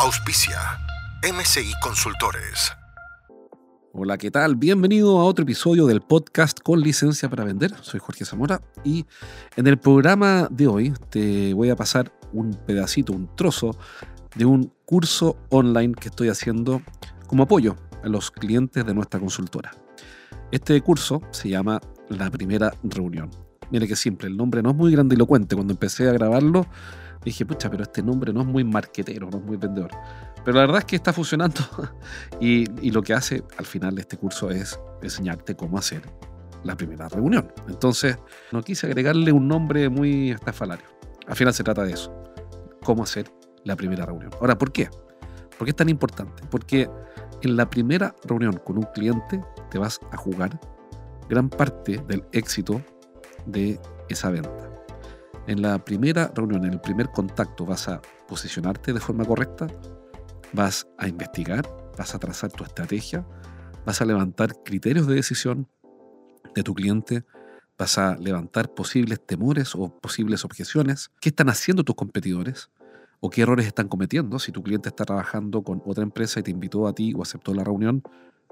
Auspicia MCI Consultores. Hola, ¿qué tal? Bienvenido a otro episodio del podcast con licencia para vender. Soy Jorge Zamora y en el programa de hoy te voy a pasar un pedacito, un trozo de un curso online que estoy haciendo como apoyo a los clientes de nuestra consultora. Este curso se llama La Primera Reunión. Mire que simple, el nombre no es muy grandilocuente. Cuando empecé a grabarlo, dije, pucha, pero este nombre no es muy marquetero, no es muy vendedor. Pero la verdad es que está funcionando y, y lo que hace al final este curso es enseñarte cómo hacer la primera reunión. Entonces, no quise agregarle un nombre muy estafalario. Al final se trata de eso, cómo hacer la primera reunión. Ahora, ¿por qué? ¿Por qué es tan importante? Porque en la primera reunión con un cliente te vas a jugar gran parte del éxito de esa venta. En la primera reunión, en el primer contacto, vas a posicionarte de forma correcta, vas a investigar, vas a trazar tu estrategia, vas a levantar criterios de decisión de tu cliente, vas a levantar posibles temores o posibles objeciones, qué están haciendo tus competidores o qué errores están cometiendo. Si tu cliente está trabajando con otra empresa y te invitó a ti o aceptó la reunión,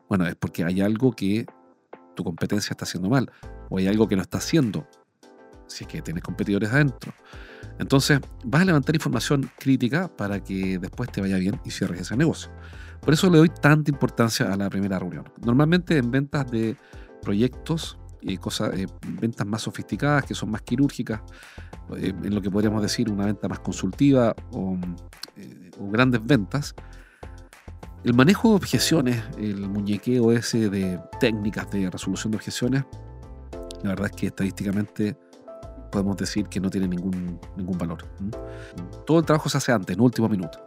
bueno, es porque hay algo que tu competencia está haciendo mal o hay algo que no está haciendo si es que tienes competidores adentro. Entonces, vas a levantar información crítica para que después te vaya bien y cierres ese negocio. Por eso le doy tanta importancia a la primera reunión. Normalmente en ventas de proyectos y cosas, eh, ventas más sofisticadas, que son más quirúrgicas, eh, en lo que podríamos decir una venta más consultiva o, eh, o grandes ventas, el manejo de objeciones, el muñequeo ese de técnicas de resolución de objeciones, la verdad es que estadísticamente podemos decir que no tiene ningún, ningún valor. Todo el trabajo se hace antes, en último minuto.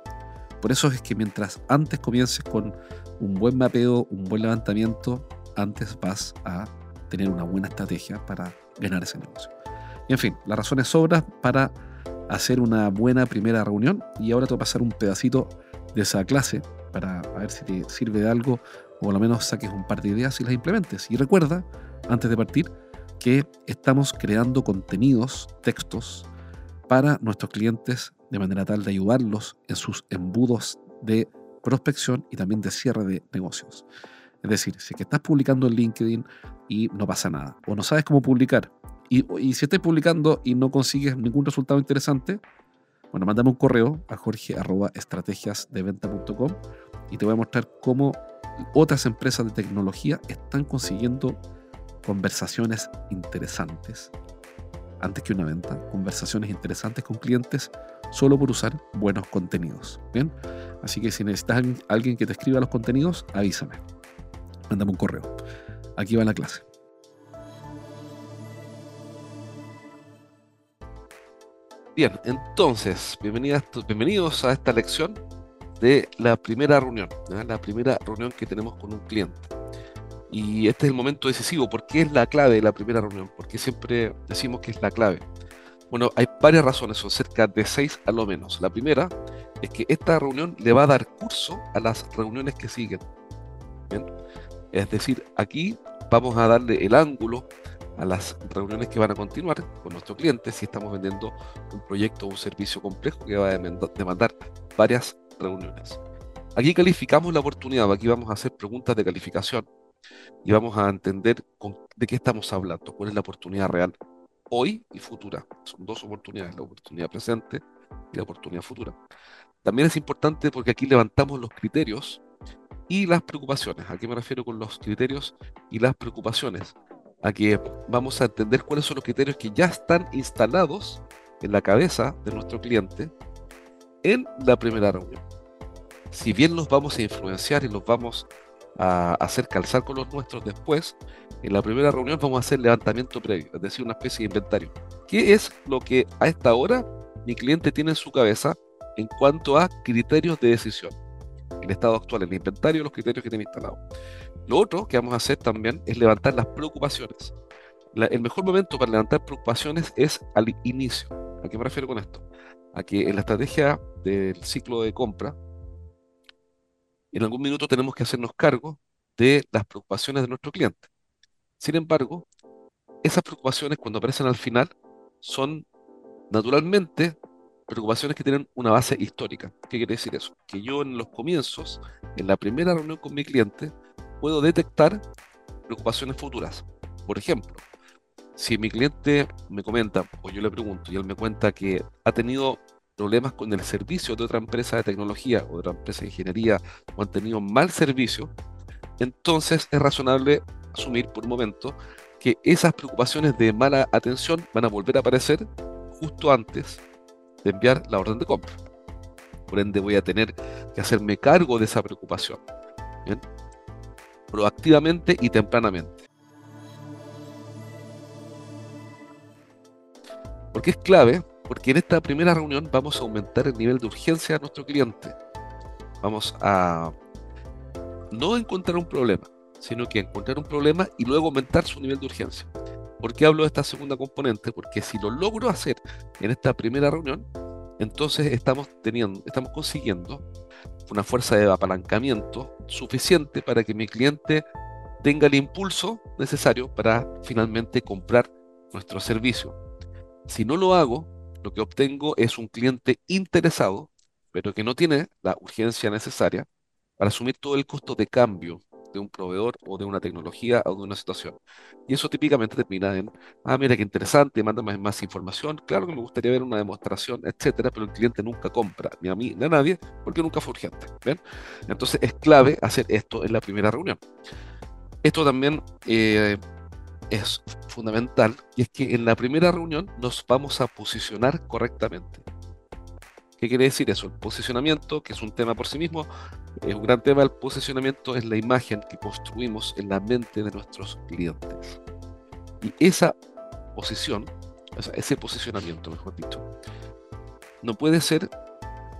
Por eso es que mientras antes comiences con un buen mapeo, un buen levantamiento, antes vas a tener una buena estrategia para ganar ese negocio. Y en fin, las razones sobran para hacer una buena primera reunión y ahora te voy a pasar un pedacito de esa clase para ver si te sirve de algo o al menos saques un par de ideas y las implementes. Y recuerda, antes de partir, que estamos creando contenidos, textos, para nuestros clientes de manera tal de ayudarlos en sus embudos de prospección y también de cierre de negocios. Es decir, si que estás publicando en LinkedIn y no pasa nada, o no sabes cómo publicar, y, si estás publicando y no consigues ningún resultado interesante, bueno, mándame un correo a jorge.estrategiasdeventa.com y te voy a mostrar cómo otras empresas de tecnología están consiguiendo conversaciones interesantes antes que una venta, conversaciones interesantes con clientes solo por usar buenos contenidos. Bien, así que si necesitas alguien que te escriba los contenidos, avísame. Mándame un correo. Aquí va la clase. Bien, entonces, bienvenidos a esta lección de la primera reunión, la primera reunión que tenemos con un cliente. Y este es el momento decisivo. ¿Por qué es la clave de la primera reunión? Porque siempre decimos que es la clave. Bueno, hay varias razones, son cerca de seis a lo menos. La primera es que esta reunión le va a dar curso a las reuniones que siguen. Es decir, aquí vamos a darle el ángulo a las reuniones que van a continuar con nuestro cliente si estamos vendiendo un proyecto o un servicio complejo que va a demandar varias reuniones. Aquí calificamos la oportunidad, aquí vamos a hacer preguntas de calificación y vamos a entender de qué estamos hablando, cuál es la oportunidad real hoy y futura. Son dos oportunidades, la oportunidad presente y la oportunidad futura. También es importante porque aquí levantamos los criterios y las preocupaciones. ¿A qué me refiero con los criterios y las preocupaciones? A que vamos a entender cuáles son los criterios que ya están instalados en la cabeza de nuestro cliente en la primera reunión. Si bien los vamos a influenciar y los vamos a hacer calzar con los nuestros después, en la primera reunión vamos a hacer levantamiento previo, es decir, una especie de inventario. ¿Qué es lo que a esta hora mi cliente tiene en su cabeza en cuanto a criterios de decisión. El estado actual, el inventario, los criterios que tiene instalado. Lo otro que vamos a hacer también es levantar las preocupaciones. el mejor momento para levantar preocupaciones es al inicio. ¿A qué me refiero con esto? A que en la estrategia del ciclo de compra, en algún minuto tenemos que hacernos cargo de las preocupaciones de nuestro cliente. Sin embargo, esas preocupaciones cuando aparecen al final son naturalmente preocupaciones que tienen una base histórica. ¿Qué quiere decir eso? Que yo en los comienzos, en la primera reunión con mi cliente, puedo detectar preocupaciones futuras. Por ejemplo, si mi cliente me comenta o yo le pregunto y él me cuenta que ha tenido problemas con el servicio de otra empresa de tecnología o de otra empresa de ingeniería o han tenido mal servicio, entonces es razonable asumir por un momento que esas preocupaciones de mala atención van a volver a aparecer justo antes de enviar la orden de compra. Por ende voy a tener que hacerme cargo de esa preocupación. Proactivamente y tempranamente. Porque es clave, porque en esta primera reunión vamos a aumentar el nivel de urgencia de nuestro cliente. Vamos a no encontrar un problema, sino que encontrar un problema y luego aumentar su nivel de urgencia. ¿Por qué hablo de esta segunda componente? Porque si lo logro hacer en esta primera reunión, entonces estamos teniendo, estamos consiguiendo una fuerza de apalancamiento suficiente para que mi cliente tenga el impulso necesario para finalmente comprar nuestro servicio. Si no lo hago, lo que obtengo es un cliente interesado, pero que no tiene la urgencia necesaria para asumir todo el costo de cambio de un proveedor o de una tecnología o de una situación. Y eso típicamente termina en, ah, mira qué interesante, mándame más información. Claro que me gustaría ver una demostración, etcétera, pero el cliente nunca compra, ni a mí ni a nadie, porque nunca fue urgente. Entonces es clave hacer esto en la primera reunión. Esto también eh, es fundamental, y es que en la primera reunión nos vamos a posicionar correctamente. ¿Qué quiere decir eso? El posicionamiento, que es un tema por sí mismo, es un gran tema. El posicionamiento es la imagen que construimos en la mente de nuestros clientes. Y esa posición, o sea, ese posicionamiento, mejor dicho, no puede ser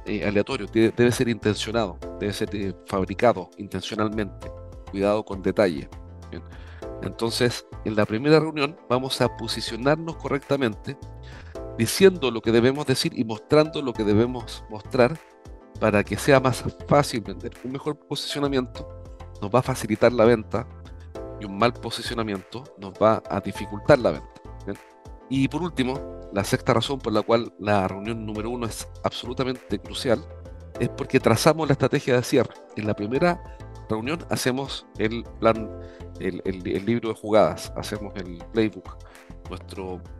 eh, aleatorio, debe, ser intencionado, debe ser eh, fabricado intencionalmente, cuidado con detalle. Entonces, en la primera reunión vamos a posicionarnos correctamente diciendo lo que debemos decir y mostrando lo que debemos mostrar para que sea más fácil vender. Un mejor posicionamiento nos va a facilitar la venta y un mal posicionamiento nos va a dificultar la venta. Y por último, la sexta razón por la cual la reunión número uno es absolutamente crucial es porque trazamos la estrategia de cierre. En la primera reunión hacemos el plan, el, libro de jugadas, hacemos el playbook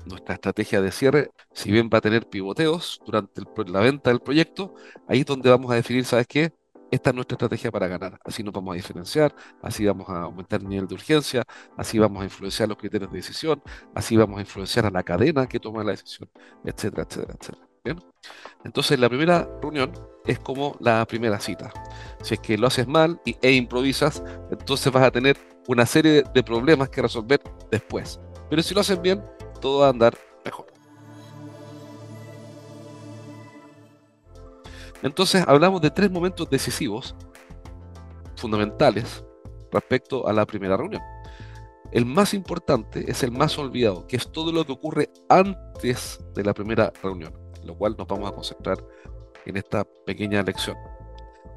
nuestra estrategia de cierre, si bien va a tener pivoteos durante la venta del proyecto, ahí es donde vamos a definir, ¿sabes qué? Esta es nuestra estrategia para ganar. Así nos vamos a diferenciar, así vamos a aumentar el nivel de urgencia, así vamos a influenciar los criterios de decisión, así vamos a influenciar a la cadena que toma la decisión, etcétera, etcétera, etcétera. ¿Bien? Entonces la primera reunión es como la primera cita. Si es que lo haces mal e improvisas, entonces vas a tener una serie de problemas que resolver después. Pero si lo hacen bien, todo va a andar mejor. Entonces hablamos de tres momentos decisivos, fundamentales, respecto a la primera reunión. El más importante es el más olvidado, que es todo lo que ocurre antes de la primera reunión, lo cual nos vamos a concentrar en esta pequeña lección.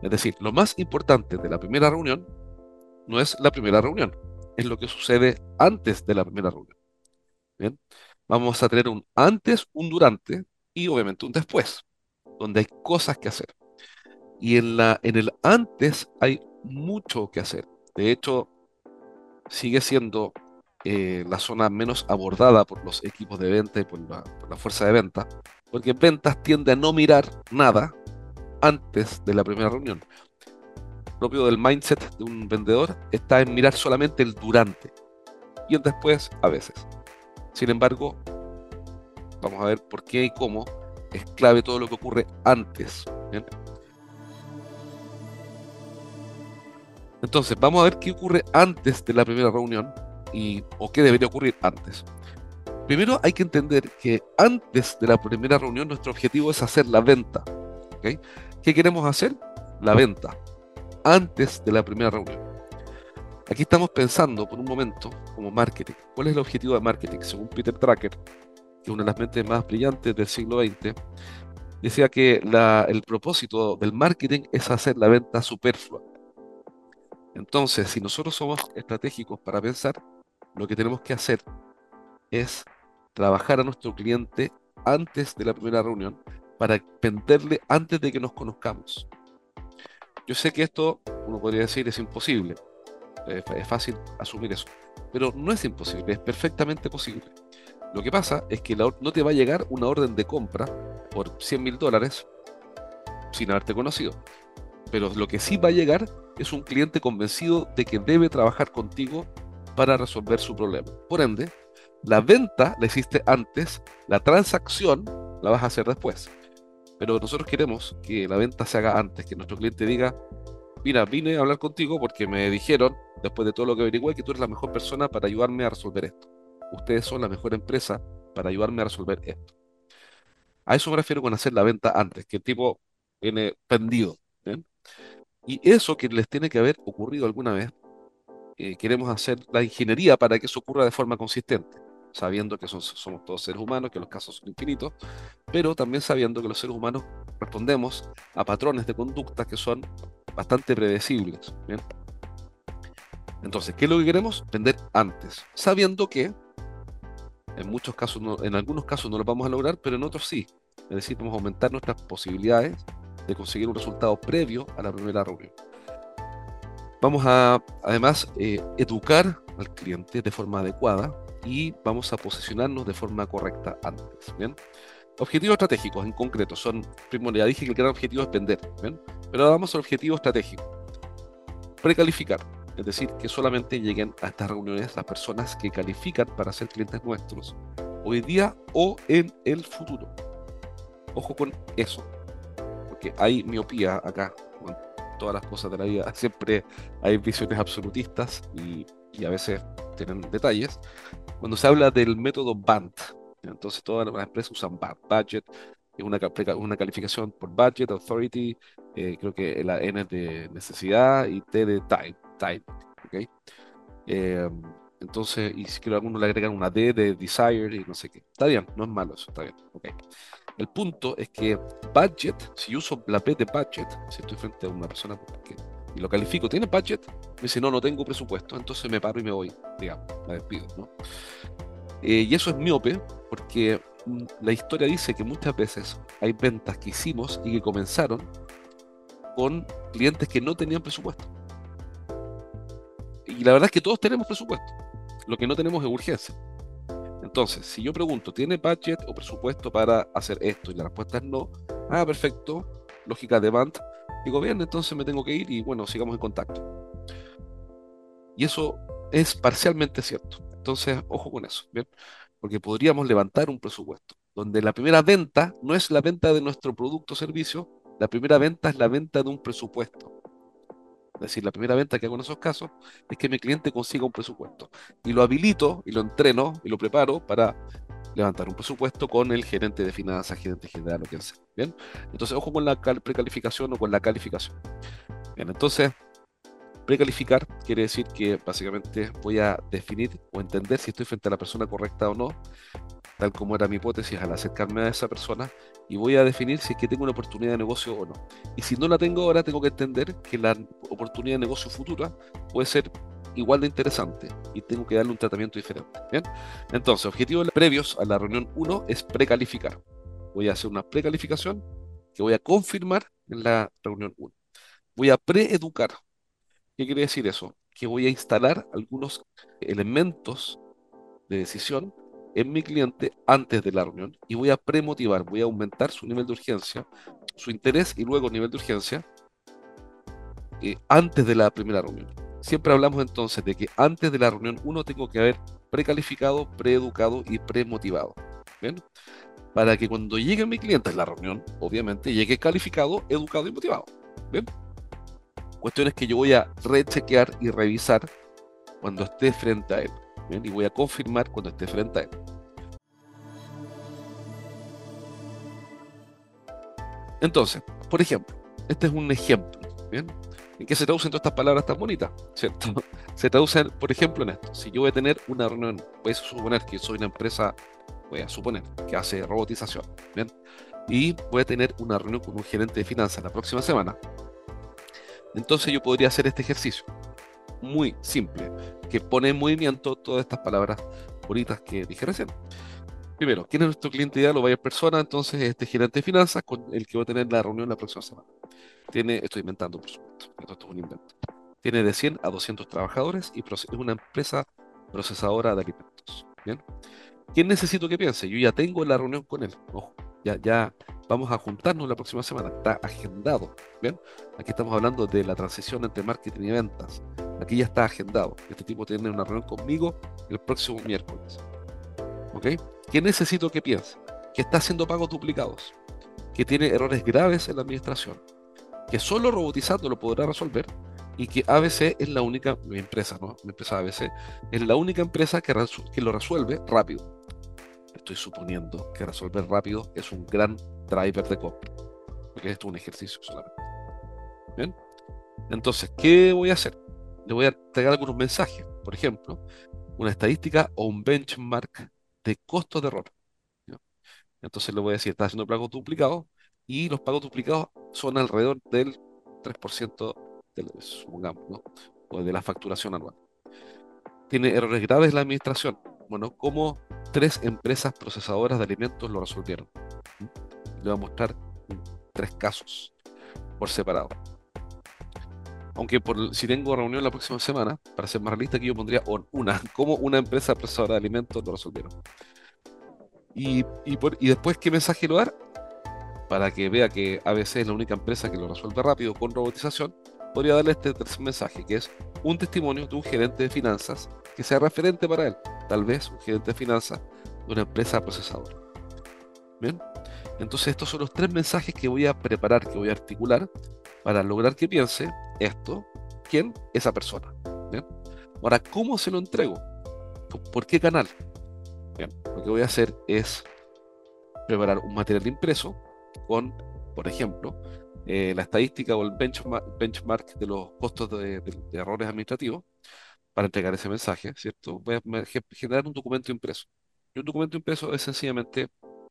Es decir, lo más importante de la primera reunión no es la primera reunión, es lo que sucede antes de la primera reunión. Vamos a tener un antes, un durante y obviamente un después, donde hay cosas que hacer. Y en, la, en el antes hay mucho que hacer. De hecho, sigue siendo eh, la zona menos abordada por los equipos de venta y por la, por la fuerza de venta, porque ventas tiende a no mirar nada antes de la primera reunión. propio del mindset de un vendedor está en mirar solamente el durante y el después a veces. Sin embargo, vamos a ver por qué y cómo es clave todo lo que ocurre antes. Entonces, vamos a ver qué ocurre antes de la primera reunión y, o qué debería ocurrir antes. Primero hay que entender que antes de la primera reunión nuestro objetivo es hacer la venta. ¿Qué queremos hacer? La venta, antes de la primera reunión. Aquí estamos pensando por un momento como marketing. ¿Cuál es el objetivo de marketing? Según Peter Drucker, que es una de las mentes más brillantes del siglo XX, decía que el propósito del marketing es hacer la venta superflua. Entonces, si nosotros somos estratégicos para pensar, lo que tenemos que hacer es trabajar a nuestro cliente antes de la primera reunión para venderle antes de que nos conozcamos. Yo sé que esto, uno podría decir, es imposible. Es fácil asumir eso. Pero no es imposible, es perfectamente posible. Lo que pasa es que no te va a llegar una orden de compra por 100 mil dólares sin haberte conocido. Pero lo que sí va a llegar es un cliente convencido de que debe trabajar contigo para resolver su problema. Por ende, la venta la hiciste antes, la transacción la vas a hacer después. Pero nosotros queremos que la venta se haga antes, que nuestro cliente diga, mira, vine a hablar contigo porque me dijeron, después de todo lo que averigué, que tú eres la mejor persona para ayudarme a resolver esto. Ustedes son la mejor empresa para ayudarme a resolver esto. A eso me refiero con hacer la venta antes, que el tipo viene pendido. Y eso que les tiene que haber ocurrido alguna vez, eh, queremos hacer la ingeniería para que eso ocurra de forma consistente, sabiendo que somos todos seres humanos, que los casos son infinitos, pero también sabiendo que los seres humanos respondemos a patrones de conducta que son bastante predecibles. Entonces, ¿qué es lo que queremos? Vender antes, sabiendo que en muchos casos, en algunos casos no lo vamos a lograr, pero en otros sí. Es decir, vamos a aumentar nuestras posibilidades de conseguir un resultado previo a la primera reunión. Vamos a, además, eh, educar al cliente de forma adecuada y vamos a posicionarnos de forma correcta antes. ¿bien? Objetivos estratégicos en concreto son, primero ya dije que el gran objetivo es vender, ¿bien? pero ahora vamos al objetivo estratégico. Precalificar es decir, que solamente lleguen a estas reuniones las personas que califican para ser clientes nuestros, hoy día o en el futuro. Ojo con eso, porque hay miopía acá, con todas las cosas de la vida. Siempre hay visiones absolutistas y, a veces tienen detalles. Cuando se habla del método BANT, entonces todas las empresas usan BANT, Budget, es una, una calificación por Budget, Authority, eh, creo que la N es de necesidad y T de Time type. ¿okay? Eh, entonces, y si quiero alguno le agregan una D de desire y no sé qué. Está bien, no es malo eso, está bien. Okay. El punto es que budget, si uso la P de budget, si estoy frente a una persona y lo califico, ¿tiene budget? Me dice, no, no tengo presupuesto, entonces me paro y me voy, digamos, me despido, ¿no? Eh, y eso es miope, porque mm, la historia dice que muchas veces hay ventas que hicimos y que comenzaron con clientes que no tenían presupuesto. Y la verdad es que todos tenemos presupuesto. Lo que no tenemos es urgencia. Entonces, si yo pregunto, ¿tiene budget o presupuesto para hacer esto? Y la respuesta es no. Ah, perfecto. Lógica de BANT. Digo, bien, entonces me tengo que ir y bueno, sigamos en contacto. Y eso es parcialmente cierto. Entonces, ojo con eso, ¿bien? Porque podríamos levantar un presupuesto, donde la primera venta no es la venta de nuestro producto o servicio, la primera venta es la venta de un presupuesto. Es decir, la primera venta que hago en esos casos es que mi cliente consiga un presupuesto. Y lo habilito y lo entreno y lo preparo para levantar un presupuesto con el gerente de finanzas, gerente general, lo que sea. Bien, entonces ojo con la precalificación o con la calificación. Bien, entonces precalificar quiere decir que básicamente voy a definir o entender si estoy frente a la persona correcta o no, tal como era mi hipótesis al acercarme a esa persona y voy a definir si es que tengo una oportunidad de negocio o no. Y si no la tengo ahora, tengo que entender que la oportunidad de negocio futura puede ser igual de interesante y tengo que darle un tratamiento diferente. ¿bien? Entonces, objetivos previos a la reunión 1 es precalificar. Voy a hacer una precalificación que voy a confirmar en la reunión 1. Voy a preeducar. ¿Qué quiere decir eso? Que voy a instalar algunos elementos de decisión en mi cliente antes de la reunión y voy a premotivar, voy a aumentar su nivel de urgencia, su interés y luego nivel de urgencia eh, antes de la primera reunión. Siempre hablamos entonces de que antes de la reunión uno tengo que haber precalificado, preeducado y premotivado. ¿bien? Para que cuando llegue mi cliente a la reunión, obviamente llegue calificado, educado y motivado. ¿bien? Cuestiones que yo voy a rechequear y revisar cuando esté frente a él y voy a confirmar cuando esté frente a él. Entonces, por ejemplo, este es un ejemplo, ¿bien? ¿En qué se traducen todas estas palabras tan bonitas? ¿Cierto? Se traducen, por ejemplo, en esto. Si yo voy a tener una reunión, voy a suponer que soy una empresa, voy a suponer, que hace robotización, ¿bien? Y voy a tener una reunión con un gerente de finanzas la próxima semana. Entonces yo podría hacer este ejercicio muy simple, que pone en movimiento todas estas palabras bonitas que dije recién. Primero, ¿quién es nuestro cliente ideal o vaya persona? Entonces, este gerente de finanzas con el que voy a tener la reunión la próxima semana. Tiene, estoy inventando, por supuesto, esto es un invento. Tiene de 100 a 200 trabajadores y es una empresa procesadora de alimentos. ¿Bien? ¿Quién necesito que piense? Yo ya tengo la reunión con él. Ya, ya vamos a juntarnos la próxima semana. Está agendado. ¿Bien? Aquí estamos hablando de la transición entre marketing y ventas. Aquí ya está agendado. Este tipo tiene una reunión conmigo el próximo miércoles. ¿Qué necesito que piense? Que está haciendo pagos duplicados, que tiene errores graves en la administración, que solo robotizando lo podrá resolver y que ABC es la única, mi empresa, ¿no? Mi empresa ABC es la única empresa que, que lo resuelve rápido. Estoy suponiendo que resolver rápido es un gran driver de compra, porque esto es un ejercicio solamente. ¿Bien? Entonces, ¿qué voy a hacer? Le voy a entregar algunos mensajes, por ejemplo, una estadística o un benchmark de costos de error. Entonces le voy a decir, está haciendo pagos duplicados y los pagos duplicados son alrededor del 3% del, supongamos, ¿no? o de la facturación anual. Tiene errores graves la administración. Bueno, ¿cómo tres empresas procesadoras de alimentos lo resolvieron? Le voy a mostrar tres casos por separado. Aunque por, si tengo reunión la próxima semana, para ser más realista, aquí yo pondría una, como una empresa procesadora de alimentos lo resolvieron. Y, y, después, ¿qué mensaje lo dar? Para que vea que ABC es la única empresa que lo resuelve rápido con robotización, podría darle este tercer mensaje, que es un testimonio de un gerente de finanzas que sea referente para él. Tal vez un gerente de finanzas de una empresa procesadora. Bien, entonces estos son los tres mensajes que voy a preparar, que voy a articular para lograr que piense esto, ¿quién? Esa persona. Ahora, ¿cómo se lo entrego? ¿Por qué canal? Bien, lo que voy a hacer es preparar un material impreso con, por ejemplo, eh, la estadística o el benchmark, de los costos de, errores administrativos para entregar ese mensaje, ¿cierto? Voy a generar un documento impreso. Y un documento impreso es sencillamente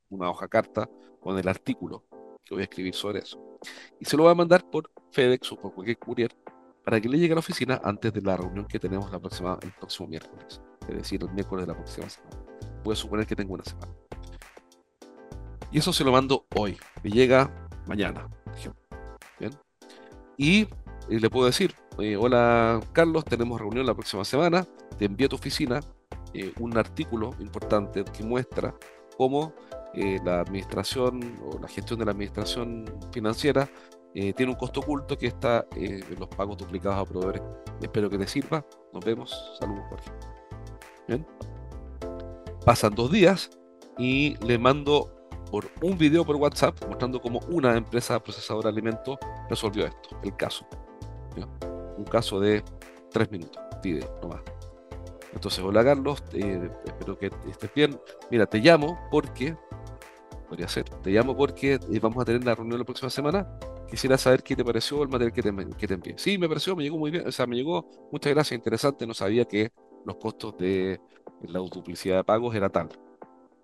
una hoja carta con el artículo que voy a escribir sobre eso. Y se lo voy a mandar por FedEx o por cualquier courier para que le llegue a la oficina antes de la reunión que tenemos la próxima, el próximo miércoles. Es decir, el miércoles de la próxima semana. Voy a suponer que tengo una semana. Y eso se lo mando hoy. Me llega mañana. ¿Bien? Y, le puedo decir, hola Carlos, tenemos reunión la próxima semana. Te envío a tu oficina eh, un artículo importante que muestra cómo eh, la administración o la gestión de la administración financiera eh, tiene un costo oculto que está eh, en los pagos duplicados a proveedores. Espero que te sirva. Nos vemos. Saludos, Jorge. Pasan dos días y le mando por un video por WhatsApp mostrando cómo una empresa procesadora de alimentos resolvió esto, el caso. Un caso de tres minutos, video, nomás. Entonces, hola Carlos, espero que estés bien. Mira, te llamo porque podría ser. Te llamo porque eh, vamos a tener la reunión la próxima semana. Quisiera saber qué te pareció el material que te, que te envié. Sí, me pareció, me llegó muy bien. O sea, me llegó, muchas gracias, interesante. No sabía que los costos de la duplicidad de pagos era tal.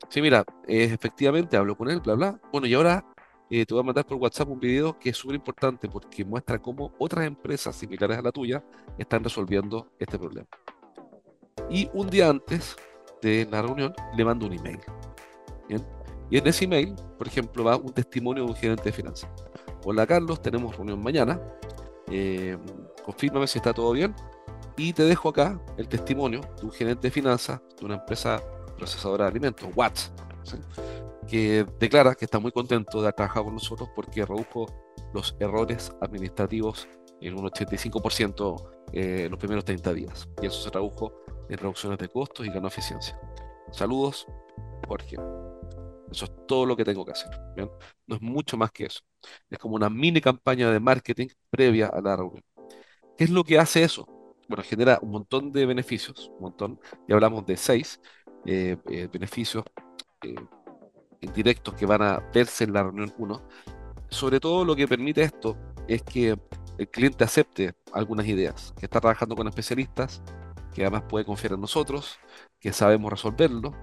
Sí, mira, efectivamente hablo con él, bla, bla. Bueno, y ahora eh, te voy a mandar por WhatsApp un video que es súper importante porque muestra cómo otras empresas similares a la tuya están resolviendo este problema. Y un día antes de la reunión le mando un email. Bien, y en ese email, por ejemplo, va un testimonio de un gerente de finanzas. Hola Carlos, tenemos reunión mañana. Eh, confírmame si está todo bien. Y te dejo acá el testimonio de un gerente de finanzas de una empresa procesadora de alimentos, Watts, que declara que está muy contento de haber trabajado con nosotros porque redujo los errores administrativos en un 85% eh, en los primeros 30 días. Y eso se tradujo en reducciones de costos y ganó eficiencia. Saludos, Jorge. Eso es todo lo que tengo que hacer. No es mucho más que eso. Es como una mini campaña de marketing previa a la reunión. ¿Qué es lo que hace eso? Bueno, genera un montón de beneficios, un montón, y hablamos de seis eh, eh, beneficios eh, indirectos que van a verse en la reunión 1. sobre todo lo que permite esto es que el cliente acepte algunas ideas, que está trabajando con especialistas, que además puede confiar en nosotros, que sabemos resolverlo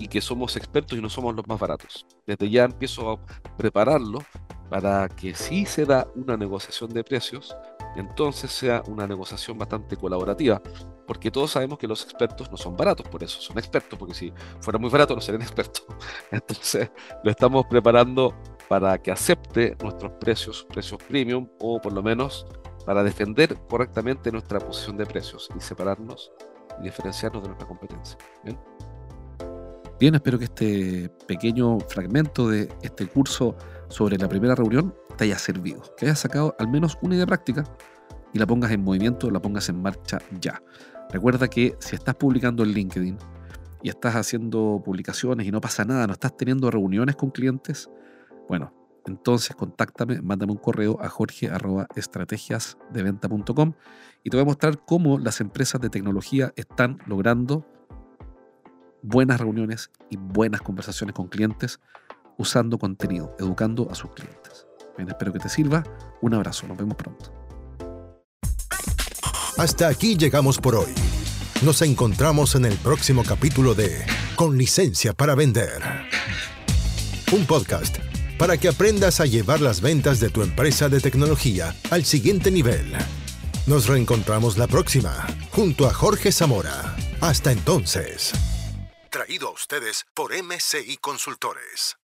y que somos expertos y no somos los más baratos. Desde ya empiezo a prepararlo para que si se da una negociación de precios, entonces sea una negociación bastante colaborativa, porque todos sabemos que los expertos no son baratos, por eso son expertos, porque si fuera muy barato no serían expertos. Entonces lo estamos preparando para que acepte nuestros precios, precios premium, o por lo menos para defender correctamente nuestra posición de precios y separarnos y diferenciarnos de nuestra competencia. ¿Bien? Bien, espero que este pequeño fragmento de este curso sobre la primera reunión te haya servido, que hayas sacado al menos una idea práctica y la pongas en movimiento, la pongas en marcha ya. Recuerda que si estás publicando en LinkedIn y estás haciendo publicaciones y no pasa nada, no estás teniendo reuniones con clientes, bueno, entonces contáctame, mándame un correo a jorge.estrategiasdeventa.com y te voy a mostrar cómo las empresas de tecnología están logrando buenas reuniones y buenas conversaciones con clientes usando contenido, educando a sus clientes. Espero que te sirva. Un abrazo, nos vemos pronto. Hasta aquí llegamos por hoy. Nos encontramos en el próximo capítulo de Con licencia para vender. Un podcast para que aprendas a llevar las ventas de tu empresa de tecnología al siguiente nivel. Nos reencontramos la próxima, junto a Jorge Zamora. Hasta entonces traído a ustedes por MCI Consultores.